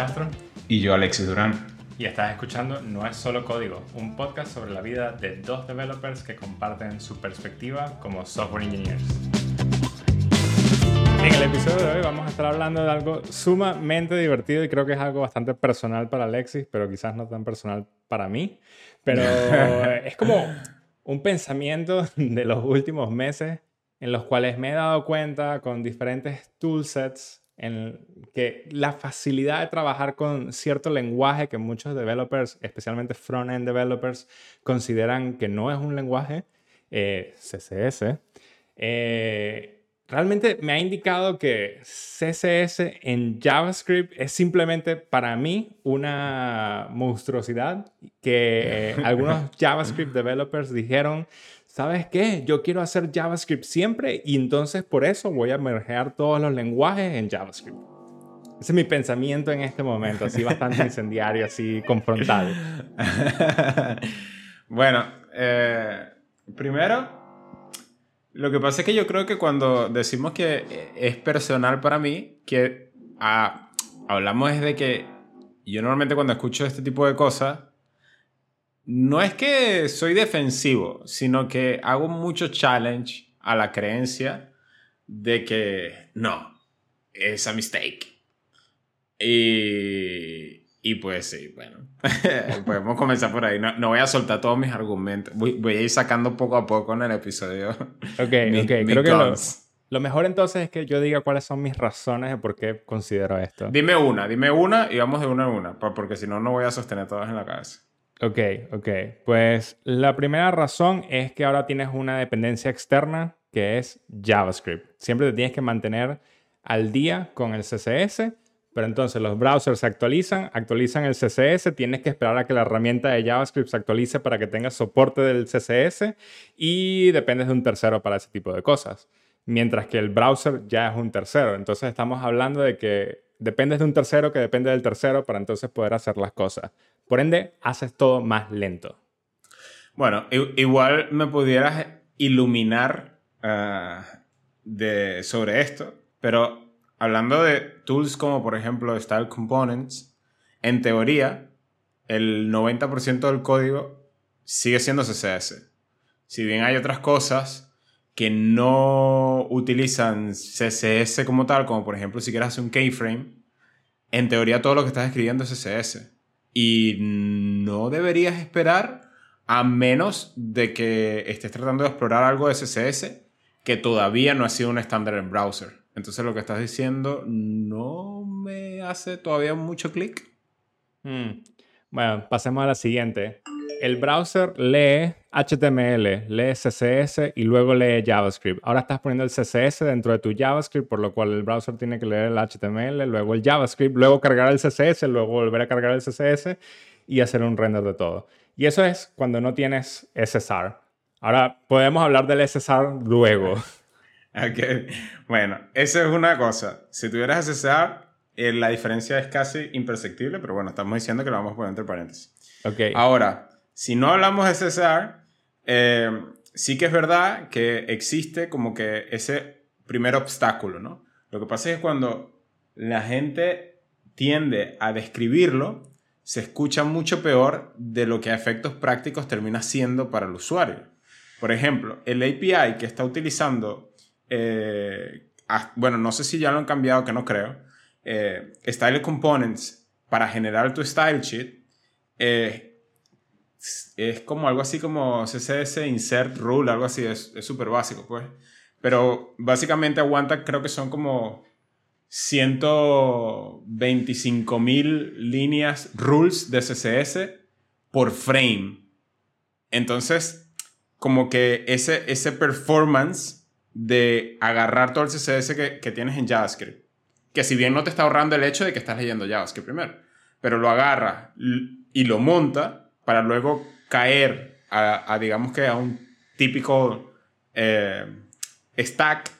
Castro. Y yo, Alexis Durán. Y estás escuchando No es solo código, un podcast sobre la vida de dos developers que comparten su perspectiva como software engineers. En el episodio de hoy vamos a estar hablando de algo sumamente divertido y creo que es algo bastante personal para Alexis, pero quizás no tan personal para mí. Pero es como un pensamiento de los últimos meses en los cuales me he dado cuenta con diferentes toolsets en que la facilidad de trabajar con cierto lenguaje que muchos developers, especialmente front-end developers, consideran que no es un lenguaje, eh, CSS, eh, realmente me ha indicado que CSS en JavaScript es simplemente para mí una monstruosidad que algunos JavaScript developers dijeron ¿sabes qué? Yo quiero hacer JavaScript siempre y entonces por eso voy a mergear todos los lenguajes en JavaScript. Ese es mi pensamiento en este momento, así bastante incendiario, así confrontado. bueno, eh, primero, lo que pasa es que yo creo que cuando decimos que es personal para mí, que ah, hablamos es de que yo normalmente cuando escucho este tipo de cosas, no es que soy defensivo, sino que hago mucho challenge a la creencia de que no, es a mistake. Y, y pues sí, bueno, podemos comenzar por ahí. No, voy a soltar todos mis argumentos. Voy, a ir sacando poco a poco en el episodio. Ok, ok. Creo que lo, lo, mejor entonces es que yo diga cuáles son mis razones de por qué considero esto. Dime una, dime una y vamos de una en una, porque si no, no voy a sostener todas en la cabeza. Ok, ok. Pues la primera razón es que ahora tienes una dependencia externa que es JavaScript. Siempre te tienes que mantener al día con el CSS, pero entonces los browsers se actualizan, actualizan el CSS, tienes que esperar a que la herramienta de JavaScript se actualice para que tengas soporte del CSS y dependes de un tercero para ese tipo de cosas. Mientras que el browser ya es un tercero. Entonces estamos hablando de que dependes de un tercero que depende del tercero para entonces poder hacer las cosas. Por ende, haces todo más lento. Bueno, igual me pudieras iluminar ah, de, sobre esto, pero hablando de tools como por ejemplo Style Components, en teoría, el 90% del código sigue siendo CSS. Si bien hay otras cosas que no utilizan CSS como tal, como por ejemplo si quieres hacer un keyframe, en teoría todo lo que estás escribiendo es CSS. Y no deberías esperar a menos de que estés tratando de explorar algo de CSS que todavía no ha sido un estándar en browser. Entonces lo que estás diciendo no me hace todavía mucho clic. Hmm. Bueno, pasemos a la siguiente el browser lee HTML, lee CSS y luego lee JavaScript. Ahora estás poniendo el CSS dentro de tu JavaScript, por lo cual el browser tiene que leer el HTML, luego el JavaScript, luego cargar el CSS, luego volver a cargar el CSS y hacer un render de todo. Y eso es cuando no tienes SSR. Ahora podemos hablar del SSR luego. Okay. Bueno, eso es una cosa. Si tuvieras SSR, eh, la diferencia es casi imperceptible, pero bueno, estamos diciendo que lo vamos a poner entre paréntesis. Okay. Ahora, si no hablamos de César, eh, sí que es verdad que existe como que ese primer obstáculo, ¿no? Lo que pasa es que cuando la gente tiende a describirlo, se escucha mucho peor de lo que a efectos prácticos termina siendo para el usuario. Por ejemplo, el API que está utilizando, eh, bueno, no sé si ya lo han cambiado, que no creo, eh, Style Components para generar tu style sheet, eh, es como algo así como CSS insert rule, algo así, es súper básico, pues. Pero básicamente aguanta, creo que son como 125 mil líneas rules de CSS por frame. Entonces, como que ese, ese performance de agarrar todo el CSS que, que tienes en JavaScript, que si bien no te está ahorrando el hecho de que estás leyendo JavaScript primero, pero lo agarra y lo monta para luego caer a, digamos que a un típico eh, stack,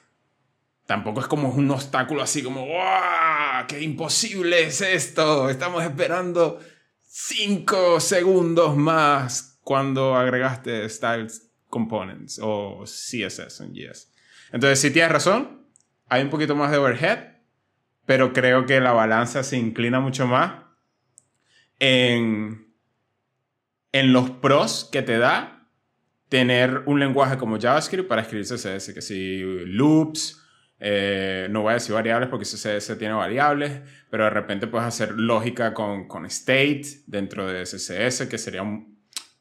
tampoco es como un obstáculo así como, ¡wow! ¡Qué imposible es esto! Estamos esperando 5 segundos más cuando agregaste Styles Components o CSS en JS. Entonces, si tienes razón, hay un poquito más de overhead, pero creo que la balanza se inclina mucho más en, en los pros que te da tener un lenguaje como JavaScript para escribir CSS, que si loops, eh, no voy a decir variables porque CSS tiene variables, pero de repente puedes hacer lógica con, con state dentro de CSS, que sería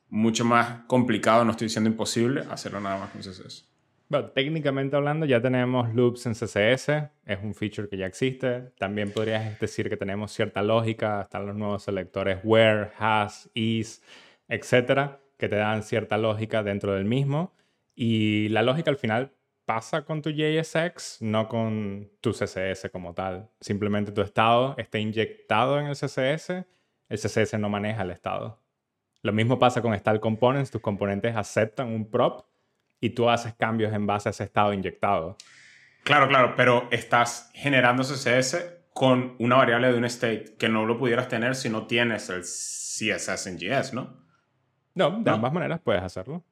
mucho más complicado, no estoy diciendo imposible, hacerlo nada más con CSS. Bueno, técnicamente hablando, ya tenemos loops en CSS, es un feature que ya existe. También podrías decir que tenemos cierta lógica, están los nuevos selectores where, has, is, etcétera, que te dan cierta lógica dentro del mismo. Y la lógica al final pasa con tu JSX, no con tu CSS como tal. Simplemente tu estado está inyectado en el CSS, el CSS no maneja el estado. Lo mismo pasa con Style Components, tus componentes aceptan un prop y tú haces cambios en base a ese estado inyectado. Claro, claro, pero estás generando CSS con una variable de un state que no lo pudieras tener si no tienes el CSS en JS, ¿no? No, de ambas maneras puedes hacerlo.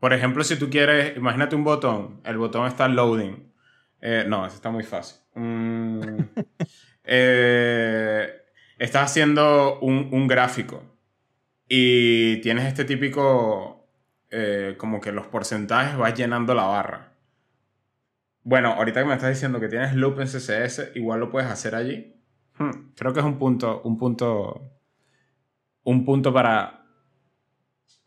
Por ejemplo, si tú quieres, imagínate un botón, el botón está loading. Eh, no, eso está muy fácil. Mm, eh, estás haciendo un, un gráfico y tienes este típico, eh, como que los porcentajes vas llenando la barra. Bueno, ahorita que me estás diciendo que tienes loop en CSS, igual lo puedes hacer allí. Hmm, creo que es un punto, un punto, un punto para,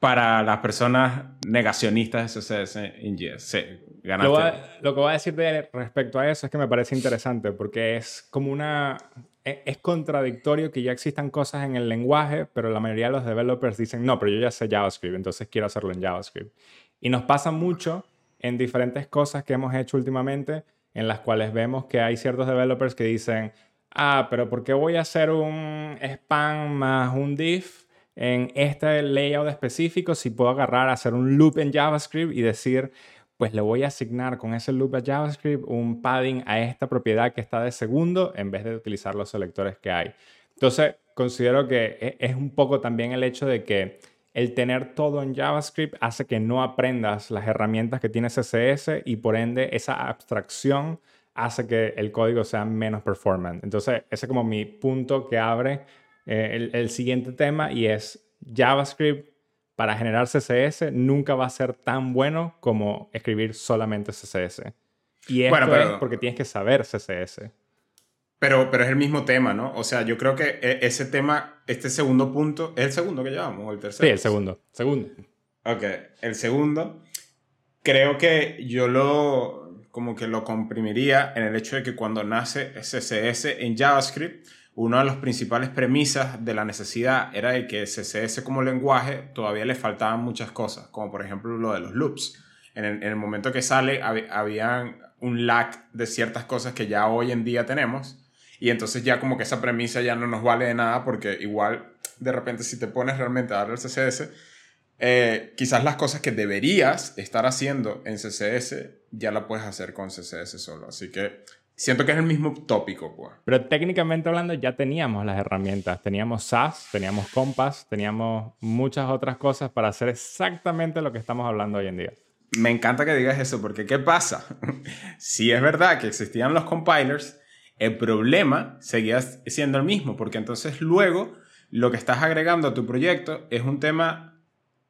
para las personas negacionistas de CSS en JS. Sí, ganaste. Lo, lo que voy a decir respecto a eso es que me parece interesante porque es como una e, es contradictorio que ya existan cosas en el lenguaje, pero la mayoría de los developers dicen, no, pero yo ya sé JavaScript, entonces quiero hacerlo en JavaScript. Y nos pasa mucho en diferentes cosas que hemos hecho últimamente, en las cuales vemos que hay ciertos developers que dicen, ah, pero ¿por qué voy a hacer un span más un div en este layout específico si puedo agarrar, hacer un loop en JavaScript y decir, pues le voy a asignar con ese loop a JavaScript un padding a esta propiedad que está de segundo en vez de utilizar los selectores que hay. Entonces, considero que e, es un poco también el hecho de que el tener todo en JavaScript hace que no aprendas las herramientas que tiene CSS y por ende esa abstracción hace que el código sea menos performant. Entonces, ese es como mi punto que abre eh, el, el siguiente tema y es JavaScript para generar CSS nunca va a ser tan bueno como escribir solamente CSS. Y esto bueno, es porque tienes que saber CSS. Pero, pero es el mismo tema, ¿no? O sea, yo creo que e, ese tema, este segundo punto, ¿es el segundo que llevamos o el tercero? Sí, el segundo. Segundo. Ok, el segundo, creo que yo lo, como que lo comprimiría en el hecho de que cuando nace CSS en JavaScript, una de las principales premisas de la necesidad era de que CSS como lenguaje todavía le faltaban muchas cosas, como por ejemplo lo de los loops. En el, momento que sale había un lag de ciertas cosas que ya hoy en día tenemos y entonces ya como que esa premisa ya no nos vale de nada porque igual de repente si te pones realmente a darle el CSS, eh, quizás las cosas que deberías estar haciendo en CSS ya la puedes hacer con CSS solo. Así que Siento que es el mismo tópico, pues. Pero técnicamente hablando ya teníamos las herramientas. Teníamos SAS, teníamos Compass, teníamos muchas otras cosas para hacer exactamente lo que estamos hablando hoy en día. Me encanta que digas eso, porque ¿qué pasa? si es verdad que existían los compilers, el problema seguía siendo el mismo, porque entonces luego lo que estás agregando a tu proyecto es un tema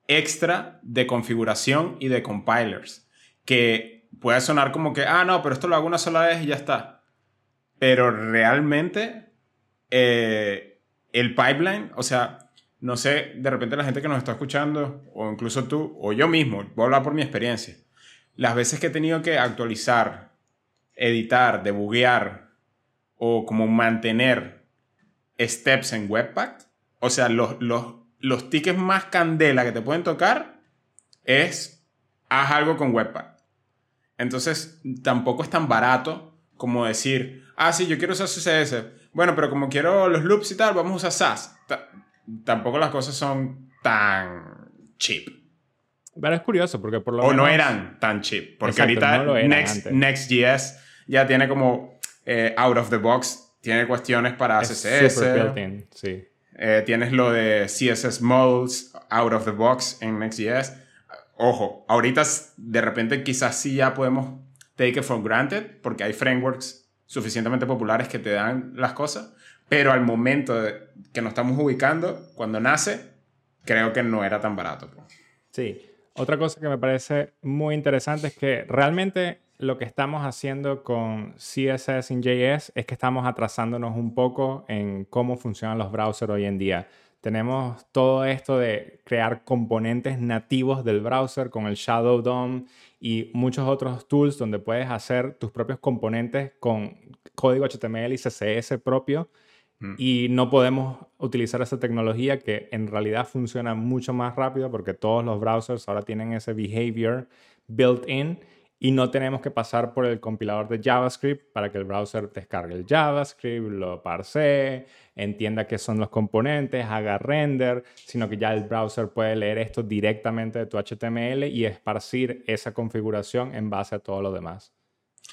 extra de configuración y de compilers, que puede sonar como que, ah, no, pero esto lo hago una sola vez y ya está. Pero realmente eh, el pipeline, o sea, no sé, de repente la gente que nos está escuchando, o incluso tú, o yo mismo, voy a hablar por mi experiencia, las veces que he tenido que actualizar, editar, debuguear o como mantener steps en Webpack, o sea, los, los, los tickets más candela que te pueden tocar es haz algo con Webpack. Entonces, tampoco es tan barato como decir, ah, sí, yo quiero usar CSS. Bueno, pero como quiero los loops y tal, vamos a usar SAS. tampoco las cosas son tan cheap. Pero es curioso porque por lo o no eran tan cheap. Porque ahorita Next, Next.js ya tiene como eh, out of the box, tiene cuestiones para CSS. sí. Eh, tienes lo de CSS modes out of the box en Next.js ojo, ahorita de repente quizás sí ya podemos take it for granted porque hay frameworks suficientemente populares que te dan las cosas, pero al momento que nos estamos ubicando, cuando nace, creo que no era tan barato. Pues. Sí, otra cosa que me parece muy interesante es que realmente lo que estamos haciendo con CSS en JS es que estamos atrasándonos un poco en cómo funcionan los browsers hoy en día. Tenemos todo esto de crear componentes nativos del browser con el Shadow DOM y muchos otros tools donde puedes hacer tus propios componentes con código HTML y CSS propio. Mm. Y no podemos utilizar esa tecnología que en realidad funciona mucho más rápido porque todos los browsers ahora tienen ese behavior built in y no tenemos que pasar por el compilador de JavaScript para que el browser descargue el JavaScript, lo parse, entienda qué son los componentes, haga render, sino que ya el browser puede leer esto directamente de tu HTML y esparcir esa configuración en base a todo lo demás.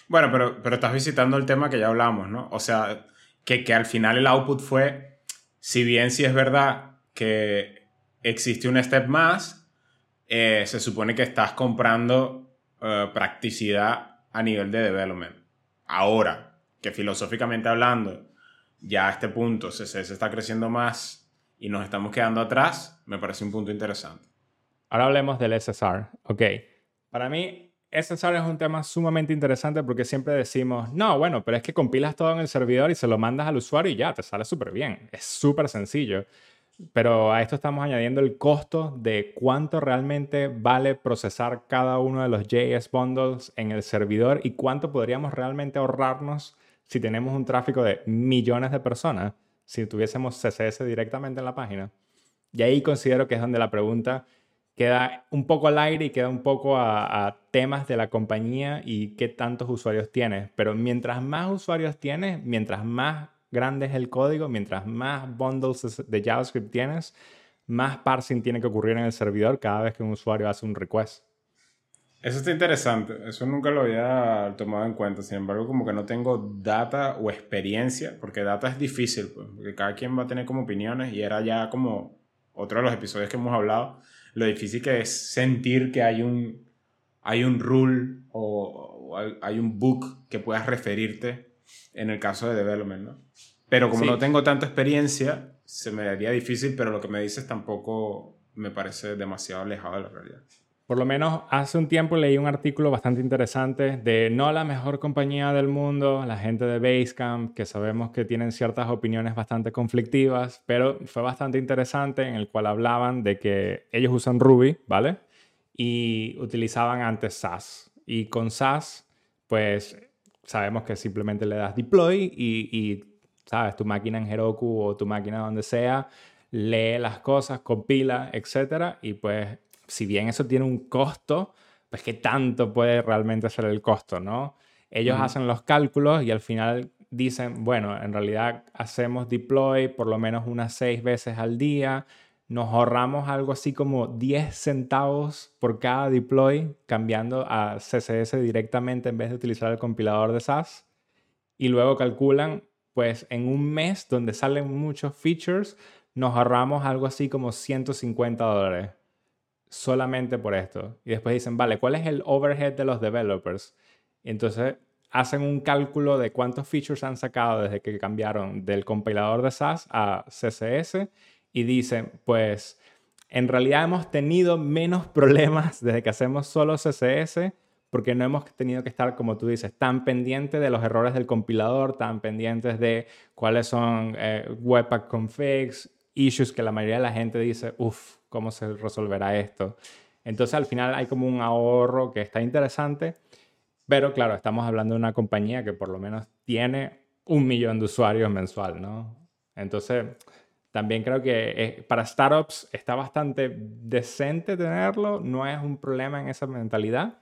Bueno, pero, pero estás visitando el tema que ya hablamos, ¿no? O sea, que, que al final el output fue, si bien sí es verdad que existe un step más, eh, se supone que estás comprando eh, practicidad a nivel de development. Ahora, que filosóficamente hablando, ya a este punto CSS está creciendo más y nos estamos quedando atrás, me parece un punto interesante. Ahora hablemos del SSR. Ok, para mí SSR es un tema sumamente interesante porque siempre decimos, no, bueno, pero es que compilas todo en el servidor y se lo mandas al usuario y ya, te sale súper bien. Es súper sencillo. Pero a esto estamos añadiendo el costo de cuánto realmente vale procesar cada uno de los JS bundles en el servidor y cuánto podríamos realmente ahorrarnos si tenemos un tráfico de millones de personas, si tuviésemos CSS directamente en la página. Y ahí considero que es donde la pregunta queda un poco al aire y queda un poco a, temas de la compañía y qué tantos usuarios tienes. Pero mientras más usuarios tienes, mientras más grande es el código, mientras más bundles de JavaScript tienes, más parsing tiene que ocurrir en el servidor cada vez que un usuario hace un request. Eso está interesante, eso nunca lo había tomado en cuenta, sin embargo como que no tengo data o experiencia, porque data es difícil, pues, porque cada quien va a tener como opiniones y era ya como otro de los episodios que hemos hablado, lo difícil que es sentir que hay un, hay un rule o, o hay un book que puedas referirte en el caso de development, ¿no? Pero como no tengo tanta experiencia, se me haría difícil, pero lo que me dices tampoco me parece demasiado alejado de la realidad. Por lo menos hace un tiempo leí un artículo bastante interesante de no la mejor compañía del mundo, la gente de Basecamp, que sabemos que tienen ciertas opiniones bastante conflictivas, pero fue bastante interesante en el cual hablaban de que ellos usan Ruby, ¿vale? Y utilizaban antes SAS. Y con SAS, pues sabemos que simplemente le das deploy y, sabes, tu máquina en Heroku o tu máquina donde sea, lee las cosas, compila, etc. Y pues, si bien eso tiene un costo, pues qué tanto puede realmente ser el costo, ¿no? Ellos hacen los cálculos y al final dicen, bueno, en realidad hacemos deploy por lo menos unas seis veces al día, nos ahorramos algo así como 10 centavos por cada deploy cambiando a CSS directamente en vez de utilizar el compilador de SAS. Y luego calculan, pues en un mes donde salen muchos features, nos ahorramos algo así como 150 dólares solamente por esto. Y después dicen, vale, ¿cuál es el overhead de los developers? Y entonces hacen un cálculo de cuántos features han sacado desde que cambiaron del compilador de SAS a CSS y dicen, pues en realidad hemos tenido menos problemas desde que hacemos solo CSS porque no hemos tenido que estar, como tú dices, tan pendientes de los errores del compilador, tan pendientes de cuáles son eh, Webpack configs, issues que la mayoría de la gente dice, uff, ¿cómo se resolverá esto? Entonces al final hay como un ahorro que está interesante, pero claro, estamos hablando de una compañía que por lo menos tiene un millón de usuarios mensual, ¿no? Entonces, también creo que eh, para startups está bastante decente tenerlo, no es un problema en esa mentalidad,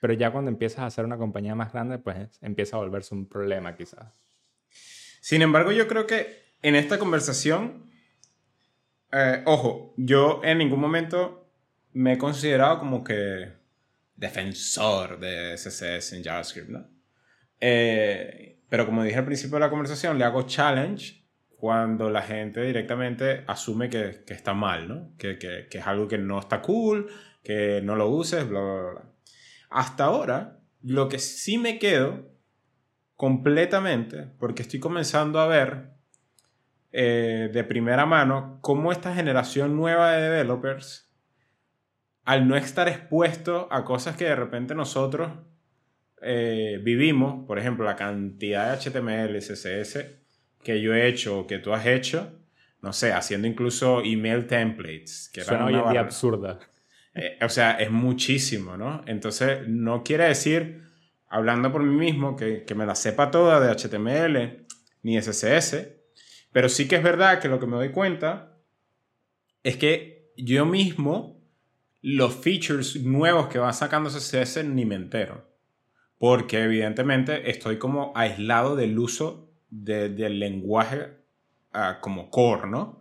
pero ya cuando empiezas a hacer una compañía más grande, pues empieza a volverse un problema quizás. Sin embargo, yo creo que en esta conversación, eh, ojo, yo en ningún momento me he considerado como que defensor de CSS en JavaScript, ¿no? Eh, pero como dije al principio de la conversación, le hago challenge cuando la gente directamente asume que, que está mal, ¿no? Que, que, que, es algo que no está cool, que no lo uses, bla, bla, bla. Hasta ahora, lo que sí me quedo completamente porque estoy comenzando a ver eh, de primera mano cómo esta generación nueva de developers, al no estar expuesto a cosas que de repente nosotros eh, vivimos, por ejemplo, la cantidad de HTML, CSS que yo he hecho o que tú has hecho, no sé, haciendo incluso email templates. Que Suena hoy en día absurda. Eh, o sea, es muchísimo, ¿no? Entonces, no quiere decir, hablando por mí mismo, que, que me la sepa toda de HTML ni CSS, pero sí que es verdad que lo que me doy cuenta es que yo mismo los features nuevos que va sacando CSS ni me entero. Porque evidentemente estoy como aislado del uso del lenguaje ah, como core, ¿no?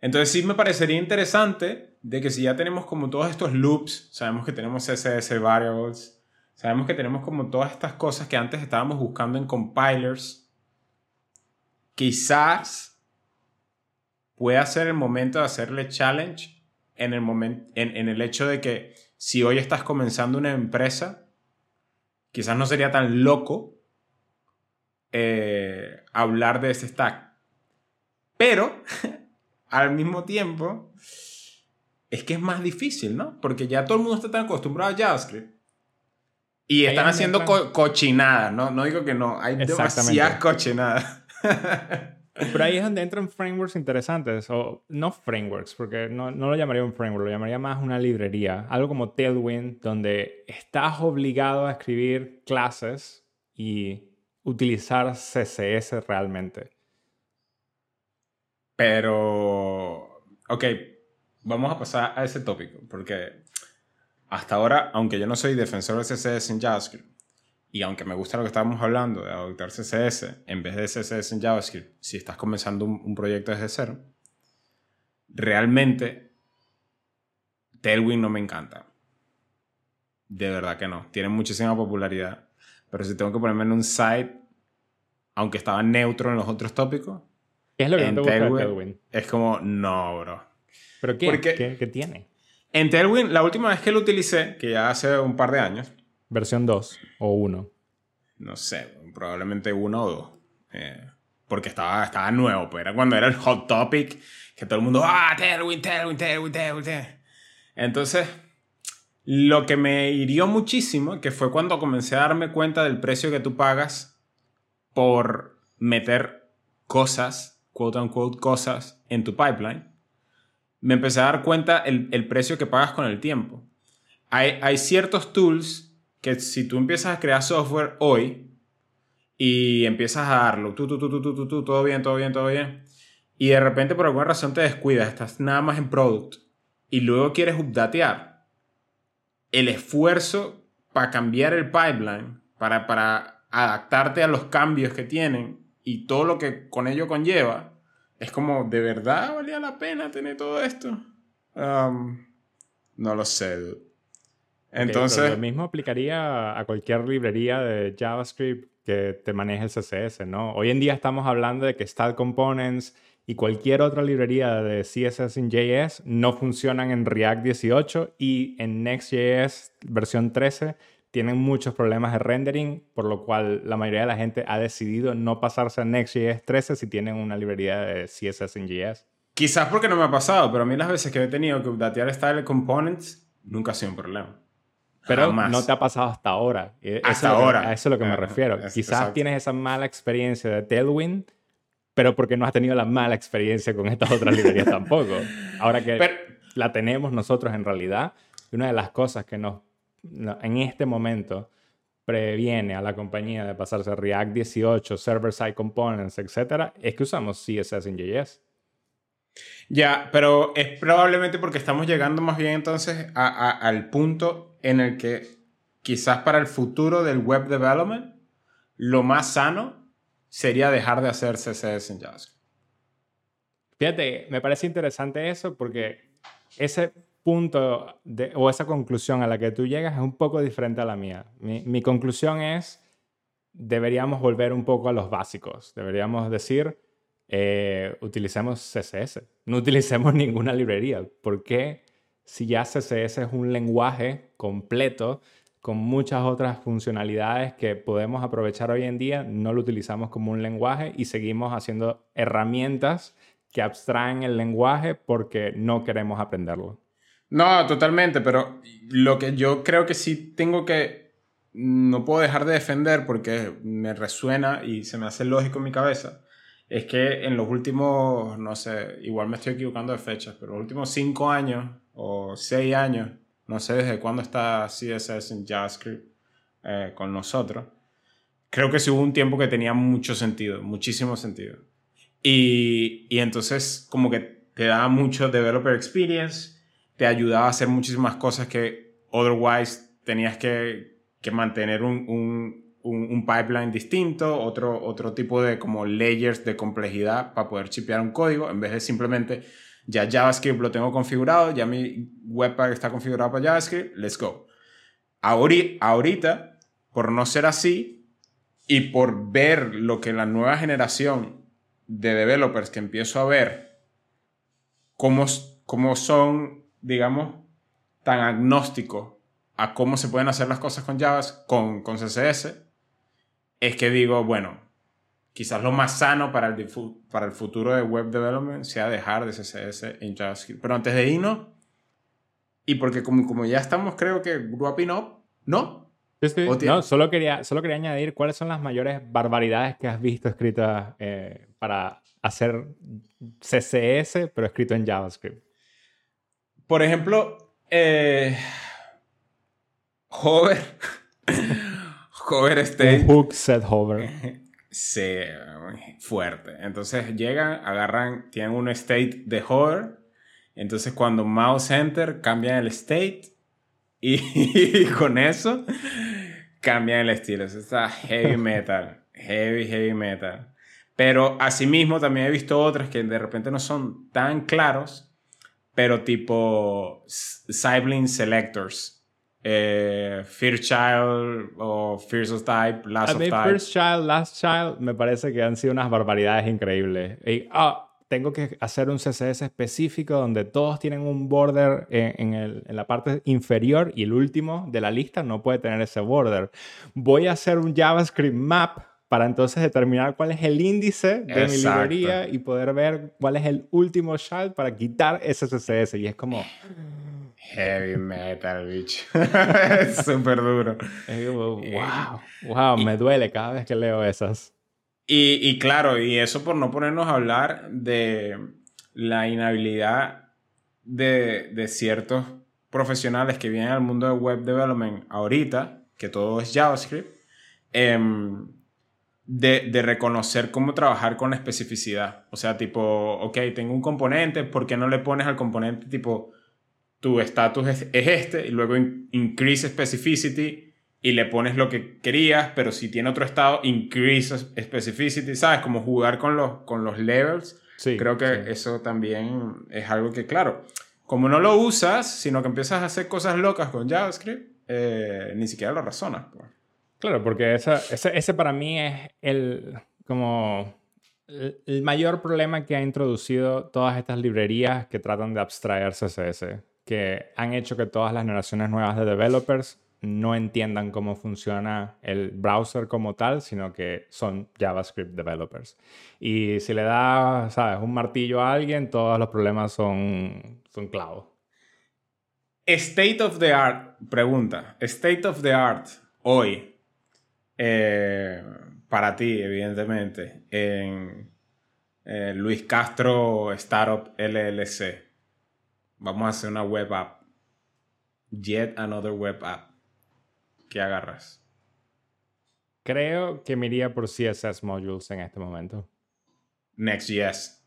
Entonces sí me parecería interesante de que si ya tenemos como todos estos loops, sabemos que tenemos CSS variables, sabemos que tenemos como todas estas cosas que antes estábamos buscando en compilers, quizás pueda ser el momento de hacerle challenge en el, en el hecho de que si hoy estás comenzando una empresa, quizás no sería tan loco eh, hablar de ese stack. Pero, al mismo tiempo, es que es más difícil, ¿no? Porque ya todo el mundo está tan acostumbrado a JavaScript. Y están haciendo cochinadas, ¿no? No digo que no, hay demasiadas cochinadas. Pero ahí es donde entran frameworks interesantes, o no frameworks, porque no, no, lo llamaría un framework, lo llamaría más una librería, algo como Tailwind, donde estás obligado a escribir clases y utilizar CSS realmente. Pero, ok, vamos a pasar a ese tópico, porque hasta ahora, aunque yo no soy defensor de CSS en JavaScript, y aunque me gusta lo que estábamos hablando de adoptar CSS en vez de CSS en JavaScript, si estás comenzando un, proyecto desde cero, realmente Tailwind no me encanta. De verdad que no. Tiene muchísima popularidad. Pero si tengo que ponerme en un site, aunque estaba neutro en los otros tópicos, ¿Qué es lo que en Tailwind, Es como, no, bro. ¿Pero qué, ¿Qué, ¿qué tiene? En Tailwind, la última vez que lo utilicé, que ya hace un par de años, Versión 2 o 1. No sé, probablemente 1 o 2. Eh, porque estaba, estaba nuevo, pues era cuando era el hot topic, que todo el mundo, ah, Tailwind, Tailwind, Tailwind, Tailwind. Entonces, lo que me hirió muchísimo, que fue cuando comencé a darme cuenta del precio que tú pagas por meter cosas, quote unquote, cosas en tu pipeline, me empecé a dar cuenta el, el precio que pagas con el tiempo. Hay, hay ciertos tools que si tú empiezas a crear software hoy y empiezas a darlo, tú, tú, tú, tú, tú, tú, todo bien, todo bien, todo bien, y de repente por alguna razón te descuidas, estás nada más en product y luego quieres updatear, el esfuerzo para cambiar el pipeline, para, para adaptarte a los cambios que tienen y todo lo que con ello conlleva, es como, ¿de verdad valía la pena tener todo esto? Um, no lo sé, dude. Entonces... lo mismo aplicaría a cualquier librería de JavaScript que te maneje el CSS, ¿no? Hoy en día estamos hablando de que Style Components y cualquier otra librería de CSS en JS no funcionan en React 18 y en Next.js versión 13 tienen muchos problemas de rendering, por lo cual la mayoría de la gente ha decidido no pasarse a Next.js 13 si tienen una librería de CSS en JS. Quizás porque no me ha pasado, pero a mí las veces que he tenido que updatear Style Components nunca ha sido un problema. Pero no te ha pasado hasta ahora. hasta ahora. a eso es lo que me refiero. Quizás tienes esa mala experiencia de Tailwind, pero porque no has tenido la mala experiencia con estas otras librerías tampoco. Ahora que la tenemos nosotros en realidad, una de las cosas que nos, en este momento previene a la compañía de pasarse a React 18, Server-Side Components, etc., es que usamos CSS en JS. Ya, pero es probablemente porque estamos llegando más bien entonces al punto en el que quizás para el futuro del web development, lo más sano sería dejar de hacer CSS en JavaScript. Fíjate, me parece interesante eso porque ese punto o esa conclusión a la que tú llegas es un poco diferente a la mía. Mi, conclusión es, deberíamos volver un poco a los básicos. Deberíamos decir, eh, utilicemos CSS. No utilicemos ninguna librería. ¿Por qué? Si ya CSS es un lenguaje completo, con muchas otras funcionalidades que podemos aprovechar hoy en día, no lo utilizamos como un lenguaje y seguimos haciendo herramientas que abstraen el lenguaje porque no queremos aprenderlo. No, totalmente, pero lo que yo creo que sí tengo que, no puedo dejar de defender porque me resuena y se me hace lógico en mi cabeza, es que en los últimos, no sé, igual me estoy equivocando de fechas, pero los últimos cinco años o seis años, no sé desde cuándo está CSS en JavaScript eh, con nosotros, creo que sí hubo un tiempo que tenía mucho sentido, muchísimo sentido. Y, y entonces como que te daba mucho developer experience, te ayudaba a hacer muchísimas cosas que otherwise tenías que, que mantener un, un, un, pipeline distinto, otro, otro tipo de como layers de complejidad para poder chipear un código, en vez de simplemente ya JavaScript lo tengo configurado, ya mi webpack está configurado para JavaScript, let's go. Ahorita, por no ser así y por ver lo que la nueva generación de developers que empiezo a ver, cómo, cómo son, digamos, tan agnósticos a cómo se pueden hacer las cosas con JavaScript, con, con CSS, es que digo, bueno, quizás lo más sano para el, para el futuro de web development sea dejar de CSS en JavaScript. Pero antes de irnos, y porque como, como ya estamos, creo que wrapping up, ¿no? No, solo quería, solo quería añadir cuáles son las mayores barbaridades que has visto escritas eh, para hacer CSS, pero escrito en JavaScript. Por ejemplo, eh, hover. hover state. hook set hover. Sí, fuerte. Entonces llegan, agarran, tienen un state de hover. Entonces cuando mouse enter cambian el state y, con eso cambian el estilo. Eso está heavy metal, heavy, heavy metal. Pero asimismo también he visto otras que de repente no son tan claros, pero tipo sibling selectors eh, First Child o First of Type, Last of Type. First Child, Last Child me parece que han sido unas barbaridades increíbles. Y, ah, tengo que hacer un CSS específico donde todos tienen un border en, el, en, la parte inferior y el último de la lista no puede tener ese border. Voy a hacer un JavaScript map para entonces determinar cuál es el índice de mi librería y poder ver cuál es el último child para quitar ese CSS. Y es como... Heavy metal, bicho. es súper duro. wow, wow, me duele cada vez que leo esas. Y, y, claro, y eso por no ponernos a hablar de la inhabilidad de, de ciertos profesionales que vienen al mundo de web development ahorita, que todo es JavaScript, em, de, de, reconocer cómo trabajar con la especificidad. O sea, tipo, ok, tengo un componente, ¿por qué no le pones al componente tipo tu estatus es, este y luego increase specificity y le pones lo que querías, pero si tiene otro estado, increase specificity, ¿sabes? Como jugar con los, con los levels. Sí, Creo que eso también es algo que, claro, como no lo usas, sino que empiezas a hacer cosas locas con JavaScript, eh, ni siquiera lo razonas. Pues. Claro, porque ese, ese para mí es el, como el mayor problema que ha introducido todas estas librerías que tratan de abstraer CSS que han hecho que todas las generaciones nuevas de developers no entiendan cómo funciona el browser como tal, sino que son JavaScript developers. Y si le da, sabes, un martillo a alguien, todos los problemas son, son clavos. State of the art, pregunta, state of the art hoy, eh, para ti, evidentemente, en eh, Luis Castro Startup LLC Vamos a hacer una web app. Yet another web app. ¿Qué agarras? Creo que me iría por CSS modules en este momento. Next.js.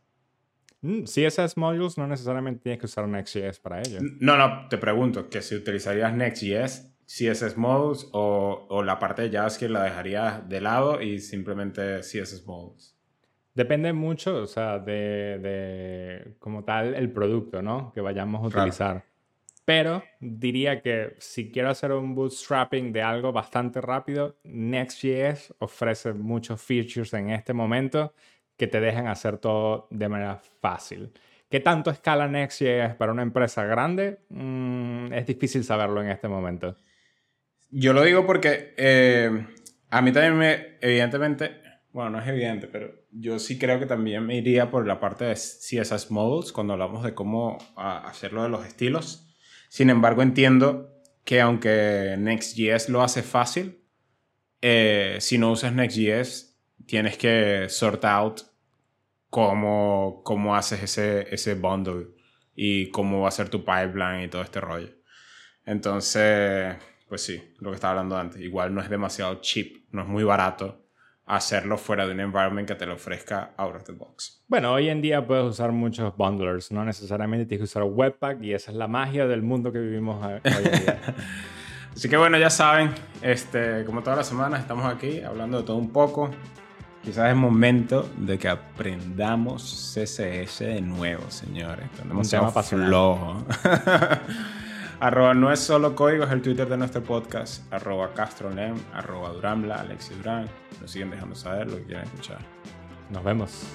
Mm, CSS modules no necesariamente tienes que usar Next.js para ello. No, no, te pregunto que si utilizarías Next.js, CSS modules o, o la parte de JavaScript la dejarías de lado y simplemente CSS modules. Depende mucho, o sea, de, de, como tal el producto, ¿no? Que vayamos a utilizar. Pero diría que si quiero hacer un bootstrapping de algo bastante rápido, Next.js ofrece muchos features en este momento que te dejan hacer todo de manera fácil. ¿Qué tanto escala Next.js para una empresa grande? Mm, es difícil saberlo en este momento. Yo lo digo porque eh, a mí también me, evidentemente, bueno, no es evidente, pero yo sí creo que también me iría por la parte de CSS Models cuando hablamos de cómo hacerlo de los estilos. Sin embargo, entiendo que aunque Next.js lo hace fácil, eh, si no usas Next.js, tienes que sort out cómo, cómo haces ese, ese bundle y cómo va a ser tu pipeline y todo este rollo. Entonces, pues sí, lo que estaba hablando antes. Igual no es demasiado cheap, no es muy barato hacerlo fuera de un environment que te lo ofrezca out of the box. Bueno, hoy en día puedes usar muchos bundlers, no necesariamente tienes que usar Webpack y esa es la magia del mundo que vivimos hoy en día. Así que bueno, ya saben, este, como todas las semanas estamos aquí hablando de todo un poco. Quizás es momento de que aprendamos CSS de nuevo, señores. Tenemos un tema flojo. arroba no es solo código, es el Twitter de nuestro podcast. Arroba castronem, arroba duramla, Alexis Durán. Nos siguen dejando saber lo que quieren escuchar. Nos vemos.